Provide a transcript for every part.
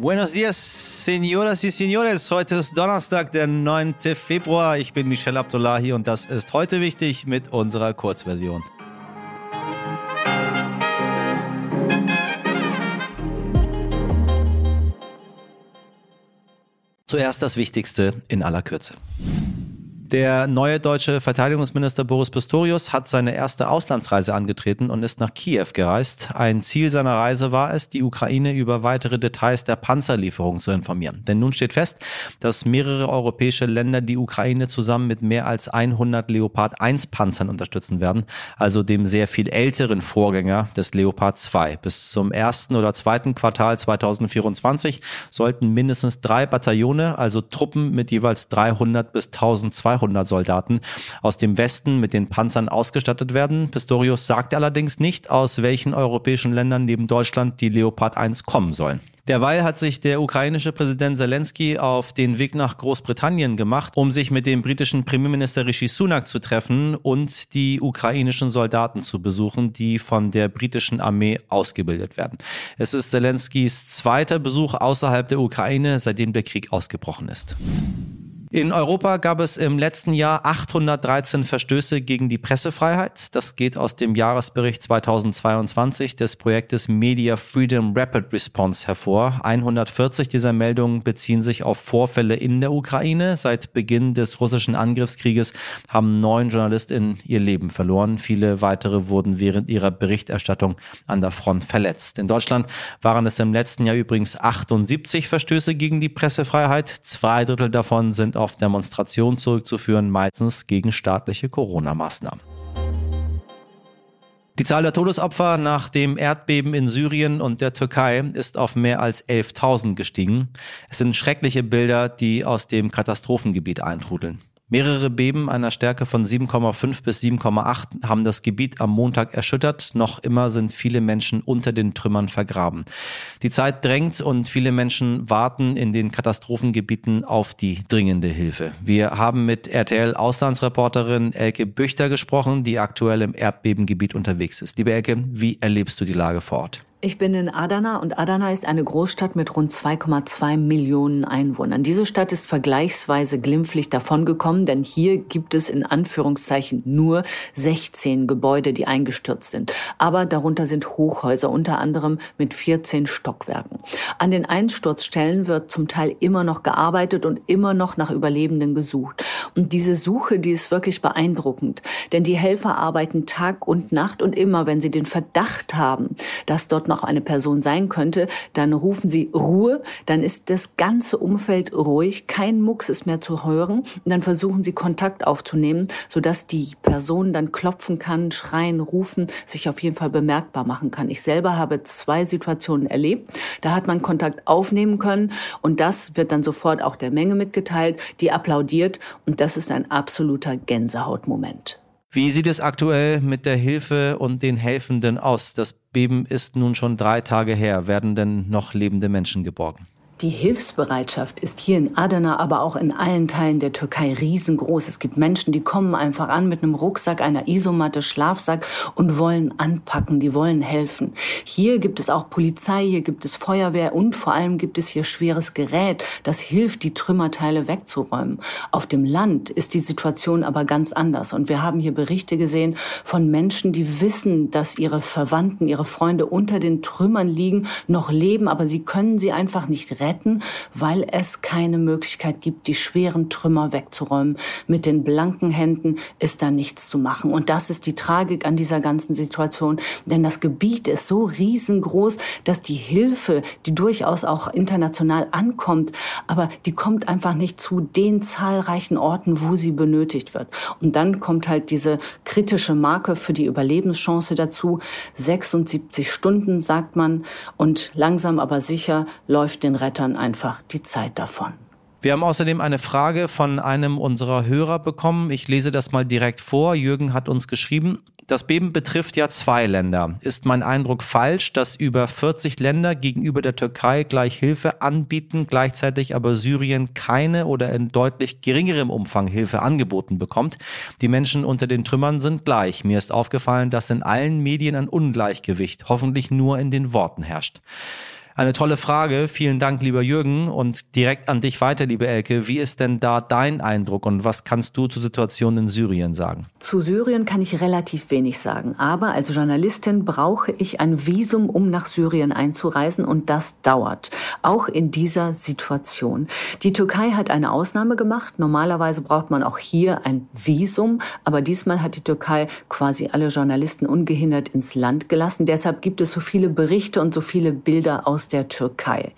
Buenos dias, señoras y señores. Heute ist Donnerstag, der 9. Februar. Ich bin Michel Abdullahi und das ist heute wichtig mit unserer Kurzversion. Zuerst das Wichtigste in aller Kürze. Der neue deutsche Verteidigungsminister Boris Pistorius hat seine erste Auslandsreise angetreten und ist nach Kiew gereist. Ein Ziel seiner Reise war es, die Ukraine über weitere Details der Panzerlieferung zu informieren. Denn nun steht fest, dass mehrere europäische Länder die Ukraine zusammen mit mehr als 100 Leopard 1 Panzern unterstützen werden, also dem sehr viel älteren Vorgänger des Leopard 2. Bis zum ersten oder zweiten Quartal 2024 sollten mindestens drei Bataillone, also Truppen mit jeweils 300 bis 1200 200 Soldaten aus dem Westen mit den Panzern ausgestattet werden. Pistorius sagt allerdings nicht, aus welchen europäischen Ländern neben Deutschland die Leopard 1 kommen sollen. Derweil hat sich der ukrainische Präsident Zelensky auf den Weg nach Großbritannien gemacht, um sich mit dem britischen Premierminister Rishi Sunak zu treffen und die ukrainischen Soldaten zu besuchen, die von der britischen Armee ausgebildet werden. Es ist Zelenskys zweiter Besuch außerhalb der Ukraine, seitdem der Krieg ausgebrochen ist. In Europa gab es im letzten Jahr 813 Verstöße gegen die Pressefreiheit. Das geht aus dem Jahresbericht 2022 des Projektes Media Freedom Rapid Response hervor. 140 dieser Meldungen beziehen sich auf Vorfälle in der Ukraine. Seit Beginn des russischen Angriffskrieges haben neun JournalistInnen ihr Leben verloren. Viele weitere wurden während ihrer Berichterstattung an der Front verletzt. In Deutschland waren es im letzten Jahr übrigens 78 Verstöße gegen die Pressefreiheit. Zwei Drittel davon sind auf Demonstrationen zurückzuführen, meistens gegen staatliche Corona-Maßnahmen. Die Zahl der Todesopfer nach dem Erdbeben in Syrien und der Türkei ist auf mehr als 11.000 gestiegen. Es sind schreckliche Bilder, die aus dem Katastrophengebiet eintrudeln. Mehrere Beben einer Stärke von 7,5 bis 7,8 haben das Gebiet am Montag erschüttert. Noch immer sind viele Menschen unter den Trümmern vergraben. Die Zeit drängt und viele Menschen warten in den Katastrophengebieten auf die dringende Hilfe. Wir haben mit RTL Auslandsreporterin Elke Büchter gesprochen, die aktuell im Erdbebengebiet unterwegs ist. Liebe Elke, wie erlebst du die Lage vor Ort? Ich bin in Adana und Adana ist eine Großstadt mit rund 2,2 Millionen Einwohnern. Diese Stadt ist vergleichsweise glimpflich davongekommen, denn hier gibt es in Anführungszeichen nur 16 Gebäude, die eingestürzt sind. Aber darunter sind Hochhäuser, unter anderem mit 14 Stockwerken. An den Einsturzstellen wird zum Teil immer noch gearbeitet und immer noch nach Überlebenden gesucht. Und diese Suche, die ist wirklich beeindruckend, denn die Helfer arbeiten Tag und Nacht und immer, wenn sie den Verdacht haben, dass dort noch eine Person sein könnte, dann rufen sie Ruhe, dann ist das ganze Umfeld ruhig, kein Mucks ist mehr zu hören und dann versuchen sie Kontakt aufzunehmen, sodass die Person dann klopfen kann, schreien, rufen, sich auf jeden Fall bemerkbar machen kann. Ich selber habe zwei Situationen erlebt, da hat man Kontakt aufnehmen können und das wird dann sofort auch der Menge mitgeteilt, die applaudiert und das ist ein absoluter Gänsehautmoment. Wie sieht es aktuell mit der Hilfe und den Helfenden aus? Das Beben ist nun schon drei Tage her. Werden denn noch lebende Menschen geborgen? Die Hilfsbereitschaft ist hier in Adana, aber auch in allen Teilen der Türkei riesengroß. Es gibt Menschen, die kommen einfach an mit einem Rucksack, einer Isomatte, Schlafsack und wollen anpacken, die wollen helfen. Hier gibt es auch Polizei, hier gibt es Feuerwehr und vor allem gibt es hier schweres Gerät, das hilft, die Trümmerteile wegzuräumen. Auf dem Land ist die Situation aber ganz anders und wir haben hier Berichte gesehen von Menschen, die wissen, dass ihre Verwandten, ihre Freunde unter den Trümmern liegen, noch leben, aber sie können sie einfach nicht retten retten, weil es keine Möglichkeit gibt, die schweren Trümmer wegzuräumen. Mit den blanken Händen ist da nichts zu machen. Und das ist die Tragik an dieser ganzen Situation. Denn das Gebiet ist so riesengroß, dass die Hilfe, die durchaus auch international ankommt, aber die kommt einfach nicht zu den zahlreichen Orten, wo sie benötigt wird. Und dann kommt halt diese kritische Marke für die Überlebenschance dazu. 76 Stunden, sagt man. Und langsam aber sicher läuft den Retter dann einfach die Zeit davon. Wir haben außerdem eine Frage von einem unserer Hörer bekommen. Ich lese das mal direkt vor. Jürgen hat uns geschrieben, das Beben betrifft ja zwei Länder. Ist mein Eindruck falsch, dass über 40 Länder gegenüber der Türkei gleich Hilfe anbieten, gleichzeitig aber Syrien keine oder in deutlich geringerem Umfang Hilfe angeboten bekommt? Die Menschen unter den Trümmern sind gleich. Mir ist aufgefallen, dass in allen Medien ein Ungleichgewicht, hoffentlich nur in den Worten herrscht. Eine tolle Frage. Vielen Dank, lieber Jürgen. Und direkt an dich weiter, liebe Elke. Wie ist denn da dein Eindruck und was kannst du zur Situation in Syrien sagen? Zu Syrien kann ich relativ wenig sagen. Aber als Journalistin brauche ich ein Visum, um nach Syrien einzureisen. Und das dauert. Auch in dieser Situation. Die Türkei hat eine Ausnahme gemacht. Normalerweise braucht man auch hier ein Visum. Aber diesmal hat die Türkei quasi alle Journalisten ungehindert ins Land gelassen. Deshalb gibt es so viele Berichte und so viele Bilder aus der Türkei.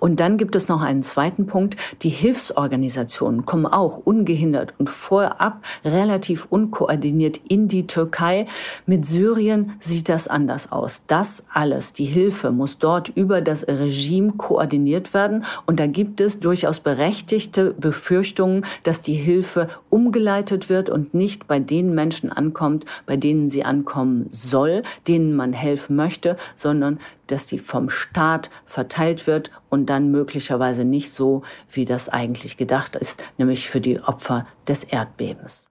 Und dann gibt es noch einen zweiten Punkt. Die Hilfsorganisationen kommen auch ungehindert und vorab relativ unkoordiniert in die Türkei. Mit Syrien sieht das anders aus. Das alles, die Hilfe muss dort über das Regime koordiniert werden. Und da gibt es durchaus berechtigte Befürchtungen, dass die Hilfe umgeleitet wird und nicht bei den Menschen ankommt, bei denen sie ankommen soll, denen man helfen möchte, sondern dass die vom Staat verteilt wird und dann möglicherweise nicht so, wie das eigentlich gedacht ist, nämlich für die Opfer des Erdbebens.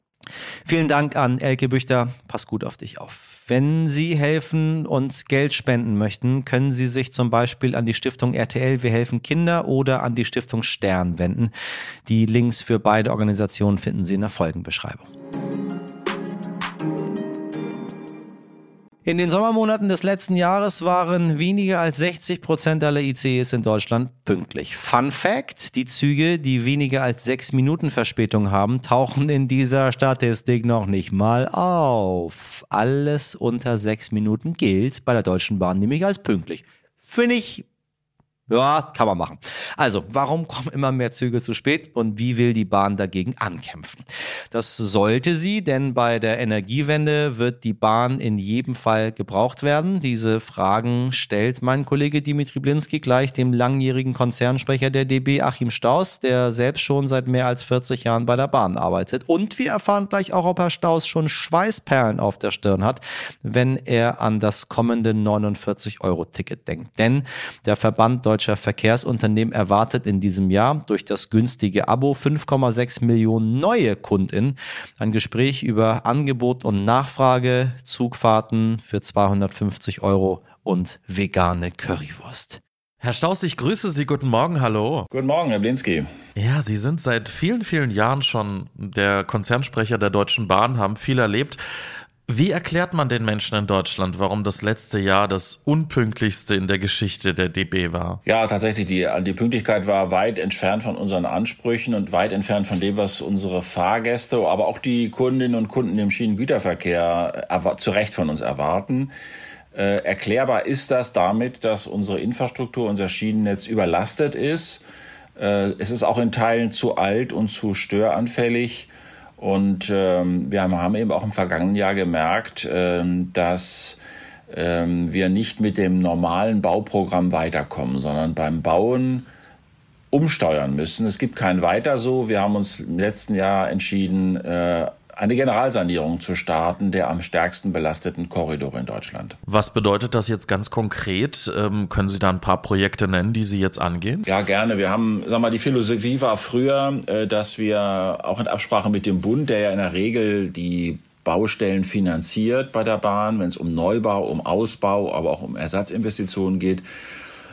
Vielen Dank an Elke Büchter. Pass gut auf dich auf. Wenn Sie helfen und Geld spenden möchten, können Sie sich zum Beispiel an die Stiftung RTL Wir helfen Kinder oder an die Stiftung Stern wenden. Die Links für beide Organisationen finden Sie in der Folgenbeschreibung. In den Sommermonaten des letzten Jahres waren weniger als 60 Prozent aller ICEs in Deutschland pünktlich. Fun Fact, die Züge, die weniger als sechs Minuten Verspätung haben, tauchen in dieser Statistik noch nicht mal auf. Alles unter sechs Minuten gilt bei der Deutschen Bahn nämlich als pünktlich. Finde ich ja, kann man machen. Also, warum kommen immer mehr Züge zu spät und wie will die Bahn dagegen ankämpfen? Das sollte sie, denn bei der Energiewende wird die Bahn in jedem Fall gebraucht werden. Diese Fragen stellt mein Kollege Dimitri Blinski gleich dem langjährigen Konzernsprecher der DB Achim Staus, der selbst schon seit mehr als 40 Jahren bei der Bahn arbeitet. Und wir erfahren gleich auch, ob Herr Staus schon Schweißperlen auf der Stirn hat, wenn er an das kommende 49-Euro-Ticket denkt. Denn der Verband Deutscher deutscher Verkehrsunternehmen erwartet in diesem Jahr durch das günstige Abo 5,6 Millionen neue KundInnen. Ein Gespräch über Angebot und Nachfrage, Zugfahrten für 250 Euro und vegane Currywurst. Herr Staus, ich grüße Sie. Guten Morgen, hallo. Guten Morgen, Herr Blinski. Ja, Sie sind seit vielen, vielen Jahren schon der Konzernsprecher der Deutschen Bahn, haben viel erlebt. Wie erklärt man den Menschen in Deutschland, warum das letzte Jahr das unpünktlichste in der Geschichte der DB war? Ja, tatsächlich, die, die Pünktlichkeit war weit entfernt von unseren Ansprüchen und weit entfernt von dem, was unsere Fahrgäste, aber auch die Kundinnen und Kunden im Schienengüterverkehr zu Recht von uns erwarten. Äh, erklärbar ist das damit, dass unsere Infrastruktur, unser Schienennetz überlastet ist. Äh, es ist auch in Teilen zu alt und zu störanfällig. Und ähm, wir haben eben auch im vergangenen Jahr gemerkt, ähm, dass ähm, wir nicht mit dem normalen Bauprogramm weiterkommen, sondern beim Bauen umsteuern müssen. Es gibt kein Weiter so. Wir haben uns im letzten Jahr entschieden, äh, eine Generalsanierung zu starten der am stärksten belasteten Korridore in Deutschland. Was bedeutet das jetzt ganz konkret? Ähm, können Sie da ein paar Projekte nennen, die Sie jetzt angehen? Ja, gerne. Wir haben, sag mal, die Philosophie war früher, äh, dass wir auch in Absprache mit dem Bund, der ja in der Regel die Baustellen finanziert bei der Bahn, wenn es um Neubau, um Ausbau, aber auch um Ersatzinvestitionen geht,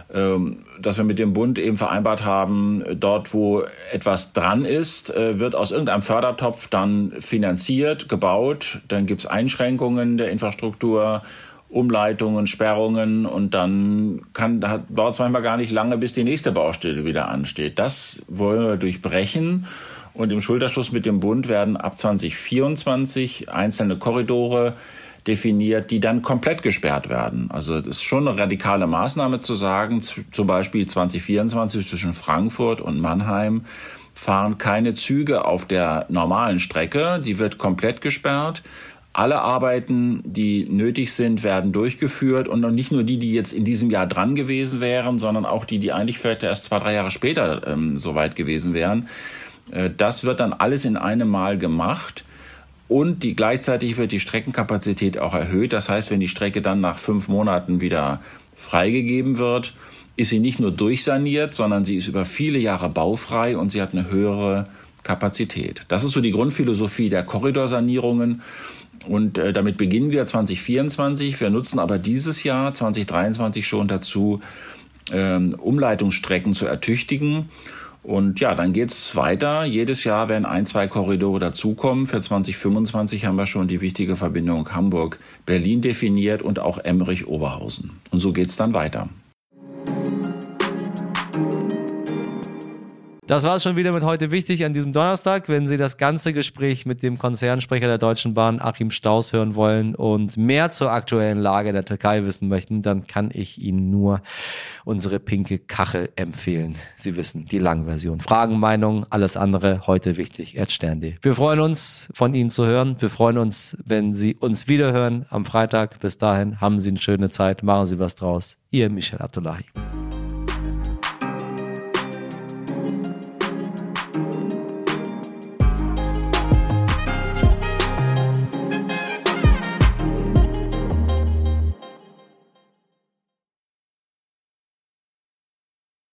dass wir mit dem Bund eben vereinbart haben, dort wo etwas dran ist, äh, wird aus irgendeinem Fördertopf dann finanziert, gebaut, dann gibt es Einschränkungen der Infrastruktur, Umleitungen, Sperrungen und dann kann, da dauert es manchmal gar nicht lange, bis die nächste Baustelle wieder ansteht. Das wollen wir durchbrechen. Und im Schulterschluss mit dem Bund werden ab 2024 einzelne Korridore definiert, die dann komplett gesperrt werden. Also das ist schon eine radikale Maßnahme zu sagen, zum Beispiel 2024 zwischen Frankfurt und Mannheim fahren keine Züge auf der normalen Strecke, die wird komplett gesperrt. Alle Arbeiten, die nötig sind, werden durchgeführt und nicht nur die, die jetzt in diesem Jahr dran gewesen wären, sondern auch die, die eigentlich vielleicht erst zwei, drei Jahre später ähm, soweit gewesen wären. Äh, das wird dann alles in einem Mal gemacht und die, gleichzeitig wird die Streckenkapazität auch erhöht. Das heißt, wenn die Strecke dann nach fünf Monaten wieder freigegeben wird, ist sie nicht nur durchsaniert, sondern sie ist über viele Jahre baufrei und sie hat eine höhere Kapazität. Das ist so die Grundphilosophie der Korridorsanierungen. Und äh, damit beginnen wir 2024. Wir nutzen aber dieses Jahr 2023 schon dazu, ähm, Umleitungsstrecken zu ertüchtigen. Und ja, dann geht's weiter. Jedes Jahr werden ein, zwei Korridore dazukommen. Für 2025 haben wir schon die wichtige Verbindung Hamburg-Berlin definiert und auch Emmerich-Oberhausen. Und so geht's dann weiter. Das war es schon wieder mit heute wichtig an diesem Donnerstag. Wenn Sie das ganze Gespräch mit dem Konzernsprecher der Deutschen Bahn, Achim Staus, hören wollen und mehr zur aktuellen Lage der Türkei wissen möchten, dann kann ich Ihnen nur unsere pinke Kachel empfehlen. Sie wissen, die Langversion. Fragen, Meinungen, alles andere heute wichtig. Erd Stern.de. Wir freuen uns, von Ihnen zu hören. Wir freuen uns, wenn Sie uns wiederhören am Freitag. Bis dahin haben Sie eine schöne Zeit. Machen Sie was draus. Ihr Michel Abdullahi.